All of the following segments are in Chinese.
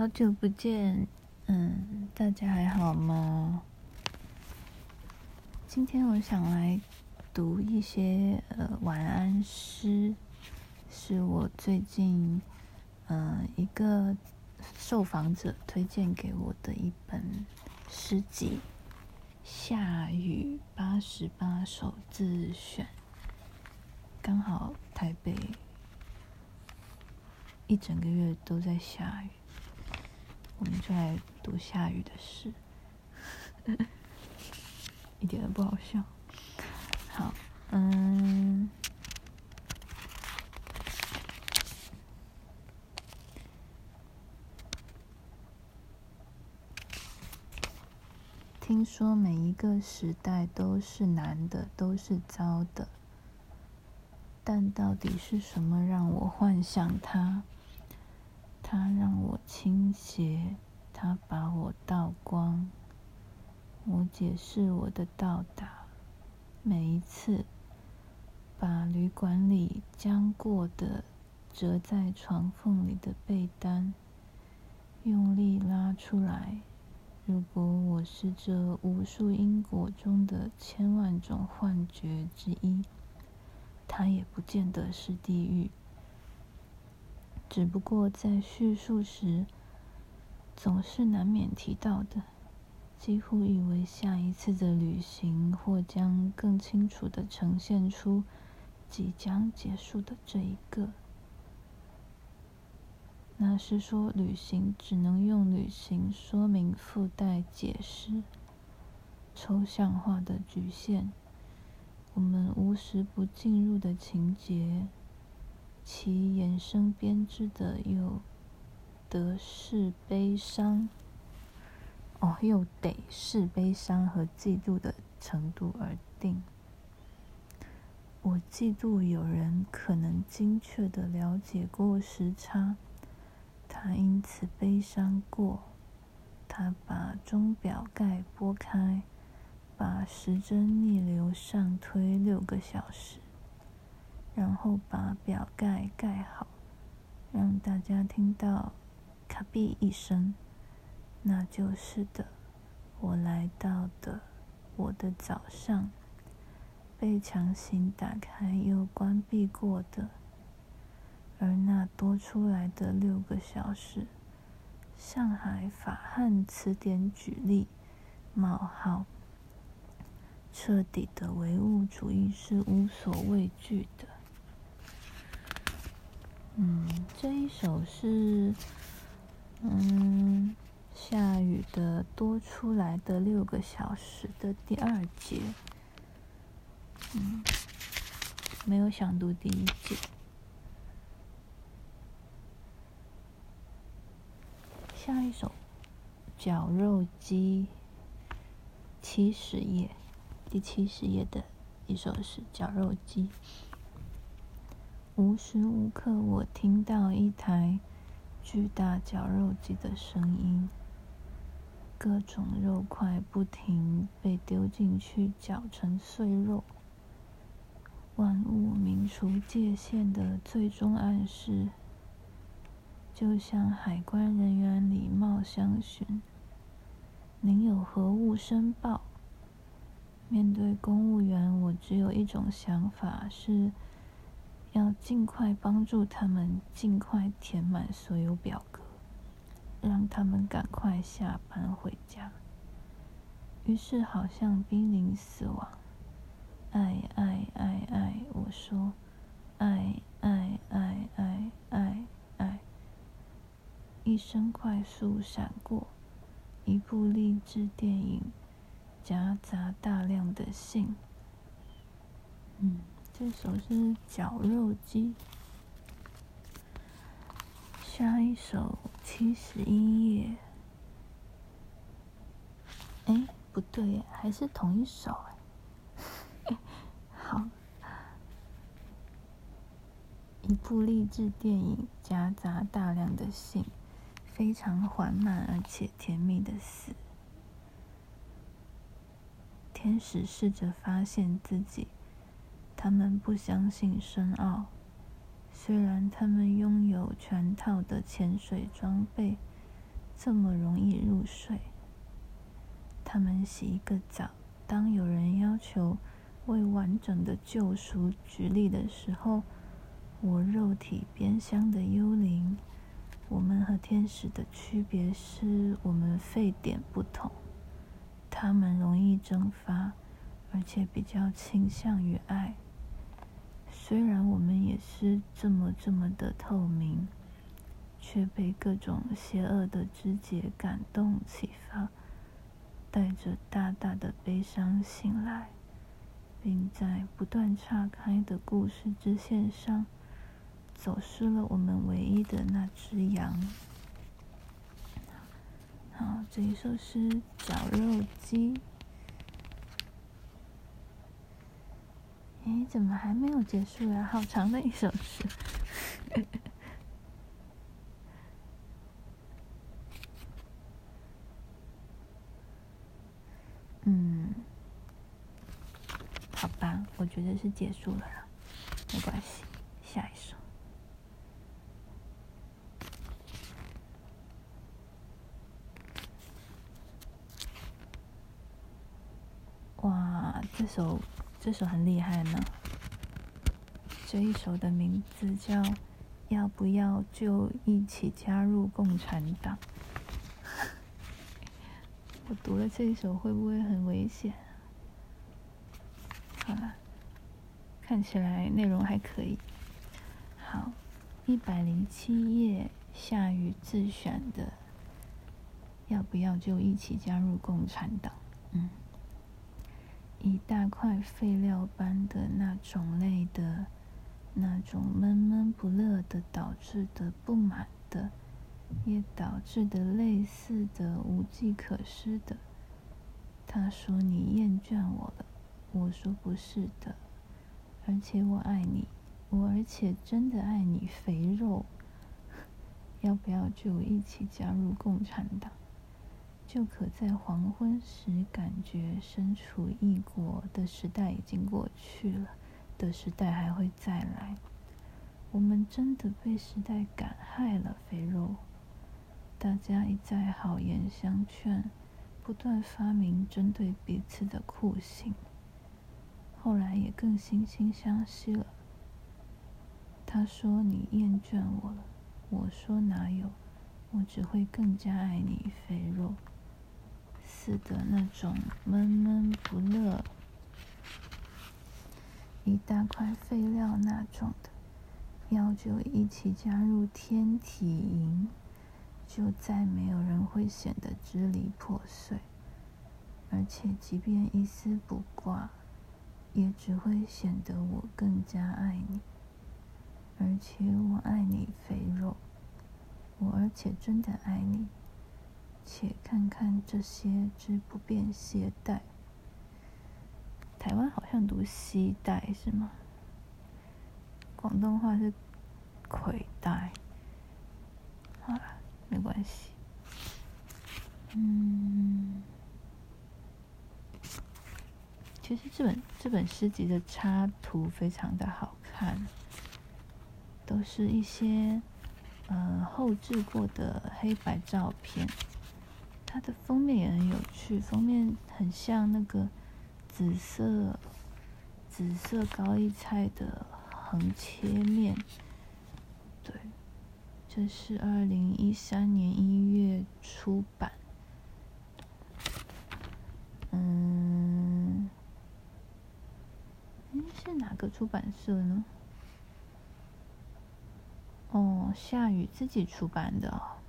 好久不见，嗯，大家还好吗？今天我想来读一些呃晚安诗，是我最近嗯一个受访者推荐给我的一本诗集《下雨八十八首自选》，刚好台北一整个月都在下雨。我们就来读下雨的诗，一点都不好笑。好，嗯，听说每一个时代都是难的，都是糟的，但到底是什么让我幻想它？他让我倾斜，他把我倒光。我解释我的到达，每一次把旅馆里将过的折在床缝里的被单用力拉出来。如果我是这无数因果中的千万种幻觉之一，它也不见得是地狱。只不过在叙述时，总是难免提到的，几乎以为下一次的旅行或将更清楚的呈现出即将结束的这一个。那是说，旅行只能用旅行说明附带解释抽象化的局限，我们无时不进入的情节。其衍生编织的又得是悲伤，哦，又得是悲伤和嫉妒的程度而定。我嫉妒有人可能精确的了解过时差，他因此悲伤过。他把钟表盖拨开，把时针逆流上推六个小时。然后把表盖盖好，让大家听到“卡比”一声，那就是的。我来到的我的早上，被强行打开又关闭过的，而那多出来的六个小时，上海法汉词典举例：冒号，彻底的唯物主义是无所畏惧的。嗯，这一首是，嗯，下雨的多出来的六个小时的第二节，嗯，没有想读第一节。下一首，绞肉机，七十页，第七十页的一首是绞肉机。无时无刻，我听到一台巨大绞肉机的声音，各种肉块不停被丢进去绞成碎肉。万物明除界限的最终暗示，就像海关人员礼貌相询：“您有何物申报？”面对公务员，我只有一种想法是。要尽快帮助他们，尽快填满所有表格，让他们赶快下班回家。于是，好像濒临死亡，爱爱爱爱，我说，爱爱爱爱爱爱，一声快速闪过，一部励志电影，夹杂大量的信，嗯。这首是绞肉机，下一首七十一页。哎，不对，还是同一首哎。好，一部励志电影夹杂大量的信，非常缓慢而且甜蜜的死。天使试着发现自己。他们不相信深奥，虽然他们拥有全套的潜水装备，这么容易入睡。他们洗一个澡，当有人要求为完整的救赎举例的时候，我肉体边厢的幽灵，我们和天使的区别是我们沸点不同，他们容易蒸发，而且比较倾向于爱。虽然我们也是这么这么的透明，却被各种邪恶的肢节感动启发，带着大大的悲伤醒来，并在不断岔开的故事支线上，走失了我们唯一的那只羊。好，这一首是《绞肉机》。哎，怎么还没有结束呀？好长的一首诗。嗯，好吧，我觉得是结束了啦，没关系，下一首。哇，这首。这首很厉害呢，这一首的名字叫《要不要就一起加入共产党》。我读了这一首会不会很危险？好了，看起来内容还可以。好，一百零七页，夏雨自选的《要不要就一起加入共产党》。嗯。一大块废料般的那种类的，那种闷闷不乐的导致的不满的，也导致的类似的无计可施的。他说：“你厌倦我了。”我说：“不是的，而且我爱你，我而且真的爱你，肥肉。要不要就一起加入共产党？”就可在黄昏时感觉身处异国的时代已经过去了，的时代还会再来。我们真的被时代感害了，肥肉。大家一再好言相劝，不断发明针对彼此的酷刑，后来也更惺惺相惜了。他说：“你厌倦我了。”我说：“哪有？我只会更加爱你，肥肉。”似的那种闷闷不乐，一大块废料那种的，要就一起加入天体营，就再没有人会显得支离破碎，而且即便一丝不挂，也只会显得我更加爱你，而且我爱你肥肉，我而且真的爱你。且看看这些之不便携带。台湾好像读携带是吗？广东话是携带。好了，没关系。嗯，其实这本这本诗集的插图非常的好看，都是一些呃后置过的黑白照片。它的封面也很有趣，封面很像那个紫色紫色高丽菜的横切面。对，这是二零一三年一月出版。嗯，是哪个出版社呢？哦，夏雨自己出版的。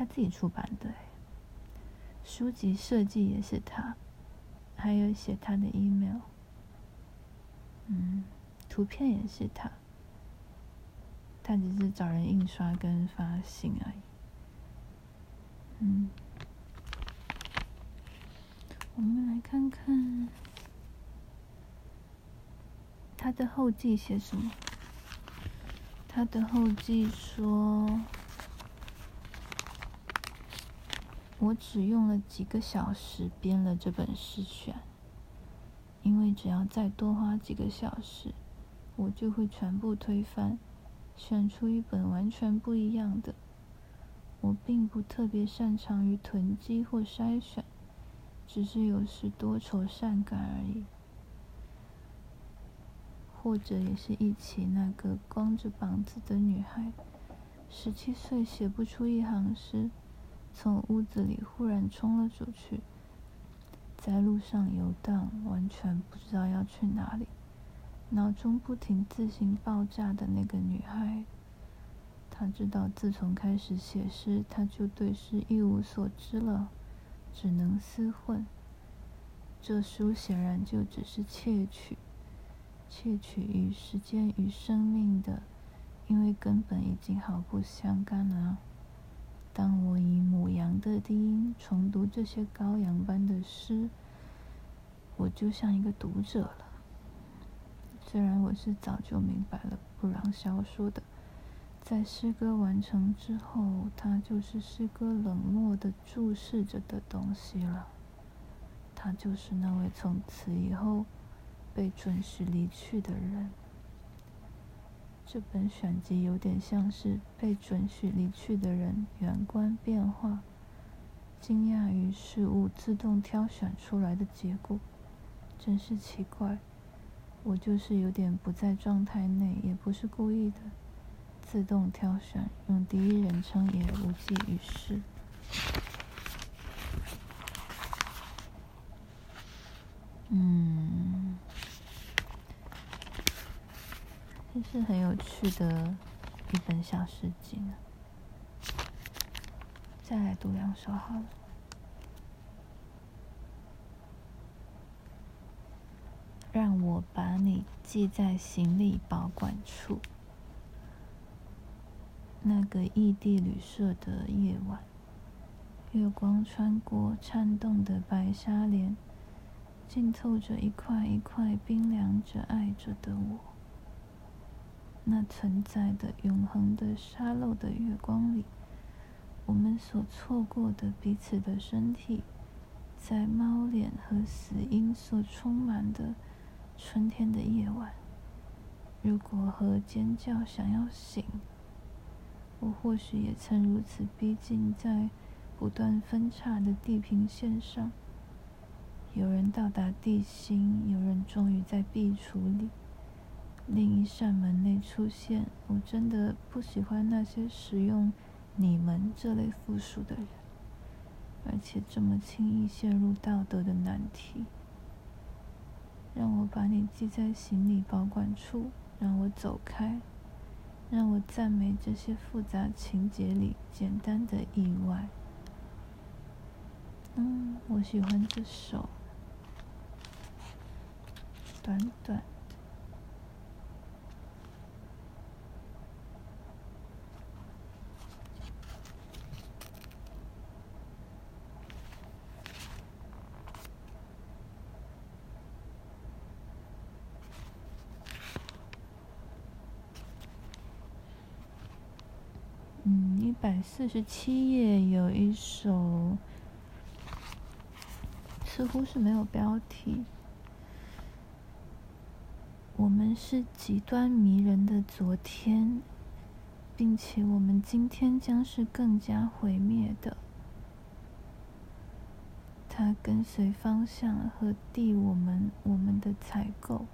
他自己出版的，书籍设计也是他，还有写他的 email，嗯，图片也是他，他只是找人印刷跟发行而已，嗯，我们来看看他的后记写什么，他的后记说。我只用了几个小时编了这本诗选，因为只要再多花几个小时，我就会全部推翻，选出一本完全不一样的。我并不特别擅长于囤积或筛选，只是有时多愁善感而已。或者也是一起那个光着膀子的女孩，十七岁写不出一行诗，从屋子里忽然冲了出去，在路上游荡，完全不知道要去哪里，脑中不停自行爆炸的那个女孩。她知道，自从开始写诗，她就对诗一无所知了，只能厮混。这书显然就只是窃取。窃取与时间与生命的，因为根本已经毫不相干了。当我以母羊的低音重读这些羔羊般的诗，我就像一个读者了。虽然我是早就明白了布朗肖说的，在诗歌完成之后，它就是诗歌冷漠的注视着的东西了。他就是那位从此以后。被准许离去的人，这本选集有点像是被准许离去的人远观变化，惊讶于事物自动挑选出来的结果，真是奇怪。我就是有点不在状态内，也不是故意的，自动挑选，用第一人称也无济于事。嗯。这是很有趣的一本小诗集呢。再来读两首好了。让我把你系在行李保管处。那个异地旅社的夜晚，月光穿过颤动的白纱帘，浸透着一块一块冰凉着、爱着的我。那存在的永恒的沙漏的月光里，我们所错过的彼此的身体，在猫脸和死因所充满的春天的夜晚，如果和尖叫想要醒，我或许也曾如此逼近在不断分叉的地平线上。有人到达地心，有人终于在壁橱里。另一扇门内出现，我真的不喜欢那些使用“你们”这类复数的人，而且这么轻易陷入道德的难题。让我把你系在行李保管处，让我走开，让我赞美这些复杂情节里简单的意外。嗯，我喜欢这首，短短。嗯，一百四十七页有一首，似乎是没有标题。我们是极端迷人的昨天，并且我们今天将是更加毁灭的。它跟随方向和地我们我们的采购，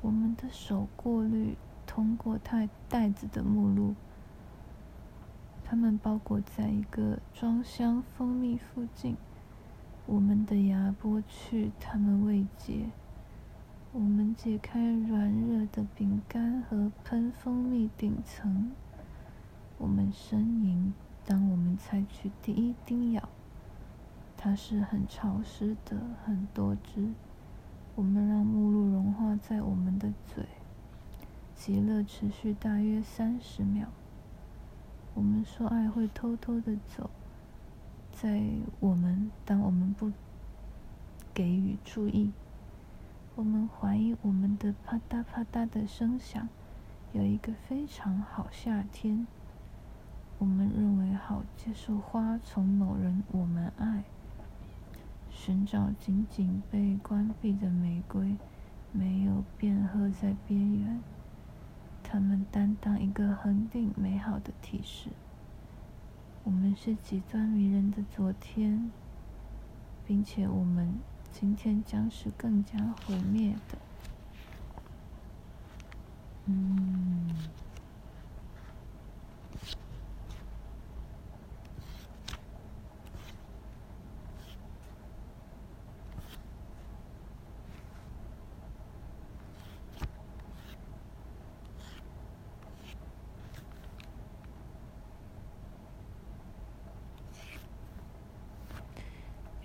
我们的手过滤通过袋袋子的目录。它们包裹在一个装箱蜂蜜附近，我们的牙剥去它们未解。我们解开软热的饼干和喷蜂蜜顶层。我们呻吟，当我们采取第一叮咬，它是很潮湿的，很多汁。我们让目录融化在我们的嘴，极乐持续大约三十秒。我们说爱会偷偷的走，在我们当我们不给予注意，我们怀疑我们的啪嗒啪嗒的声响有一个非常好夏天。我们认为好接受花从某人我们爱，寻找仅仅被关闭的玫瑰，没有变褐在边缘。他们担当一个恒定美好的提示。我们是极端迷人的昨天，并且我们今天将是更加毁灭的。嗯。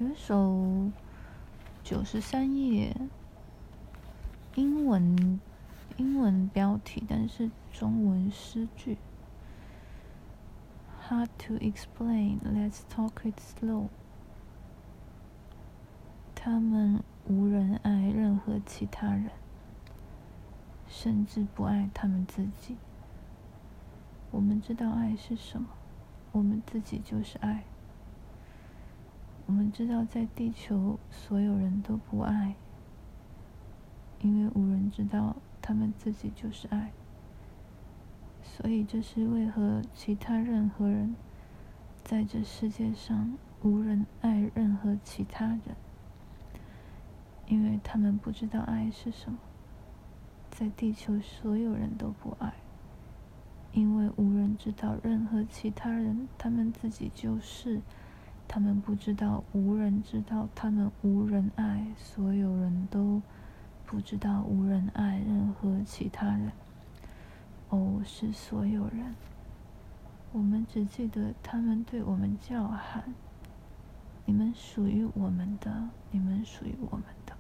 有一首九十三页英文英文标题，但是中文诗句。Hard to explain. Let's talk it slow. 他们无人爱任何其他人，甚至不爱他们自己。我们知道爱是什么，我们自己就是爱。我们知道，在地球，所有人都不爱，因为无人知道他们自己就是爱。所以，这是为何其他任何人在这世界上无人爱任何其他人，因为他们不知道爱是什么。在地球，所有人都不爱，因为无人知道任何其他人，他们自己就是。他们不知道，无人知道，他们无人爱，所有人都不知道，无人爱任何其他人。哦，是所有人。我们只记得他们对我们叫喊：“你们属于我们的，你们属于我们的。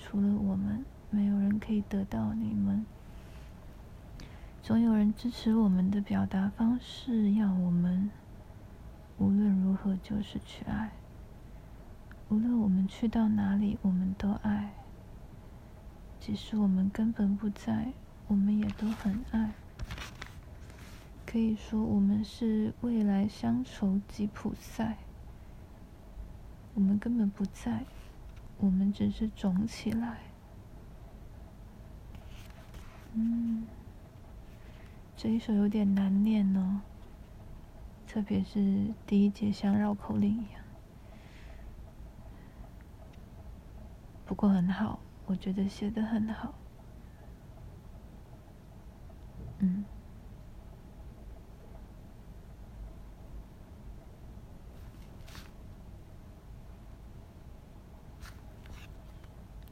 除了我们，没有人可以得到你们。”总有人支持我们的表达方式，要我们。无论如何，就是去爱。无论我们去到哪里，我们都爱。即使我们根本不在，我们也都很爱。可以说，我们是未来乡愁吉普赛。我们根本不在，我们只是肿起来。嗯，这一首有点难念呢。特别是第一节像绕口令一样，不过很好，我觉得写的很好。嗯，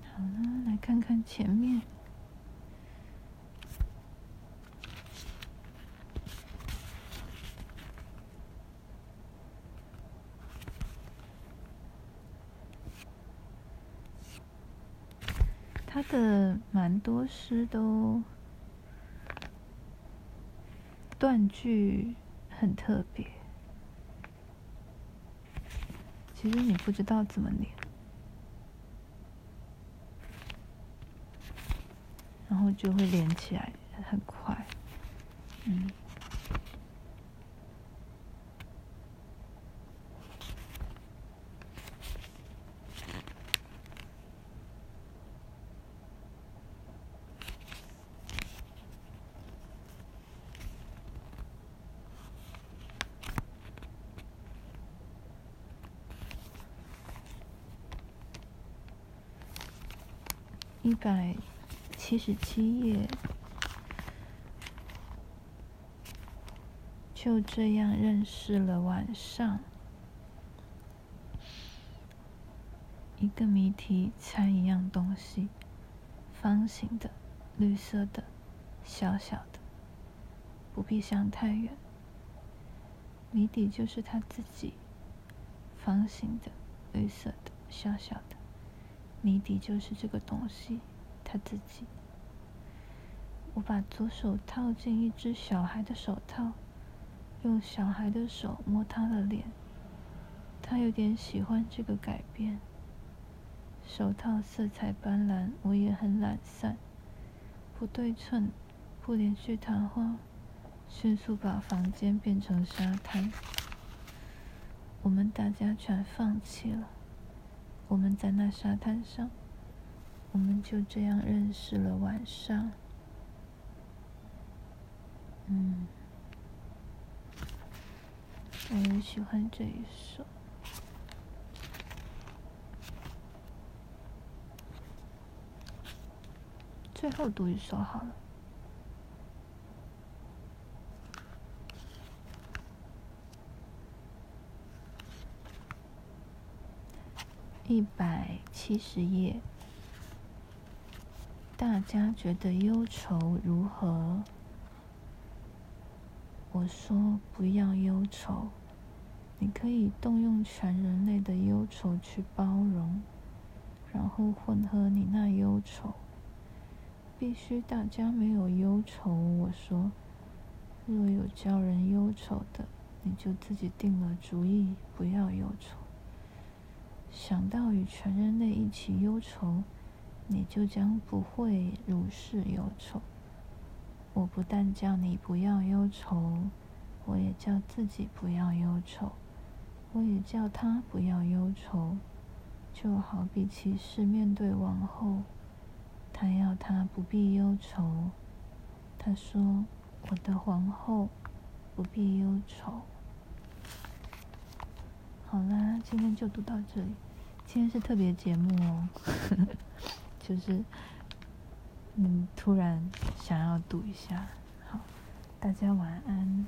好了，来看看前面。他的蛮多诗都断句很特别，其实你不知道怎么念，然后就会连起来，很快，嗯。一百七十七页，就这样认识了晚上。一个谜题，猜一样东西，方形的，绿色的，小小的，不必想太远。谜底就是他自己，方形的，绿色的，小小的。谜底就是这个东西，他自己。我把左手套进一只小孩的手套，用小孩的手摸他的脸。他有点喜欢这个改变。手套色彩斑斓，我也很懒散，不对称，不连续谈话，迅速把房间变成沙滩。我们大家全放弃了。我们在那沙滩上，我们就这样认识了晚上。嗯，我也喜欢这一首。最后读一首好了。一百七十页，大家觉得忧愁如何？我说不要忧愁，你可以动用全人类的忧愁去包容，然后混合你那忧愁。必须大家没有忧愁。我说，若有叫人忧愁的，你就自己定了主意，不要忧愁。想到与全人类一起忧愁，你就将不会如是忧愁。我不但叫你不要忧愁，我也叫自己不要忧愁，我也叫他不要忧愁。就好比骑士面对王后，他要他不必忧愁。他说：“我的皇后不必忧愁。”好啦，今天就读到这里。今天是特别节目哦，就是嗯，突然想要读一下。好，大家晚安。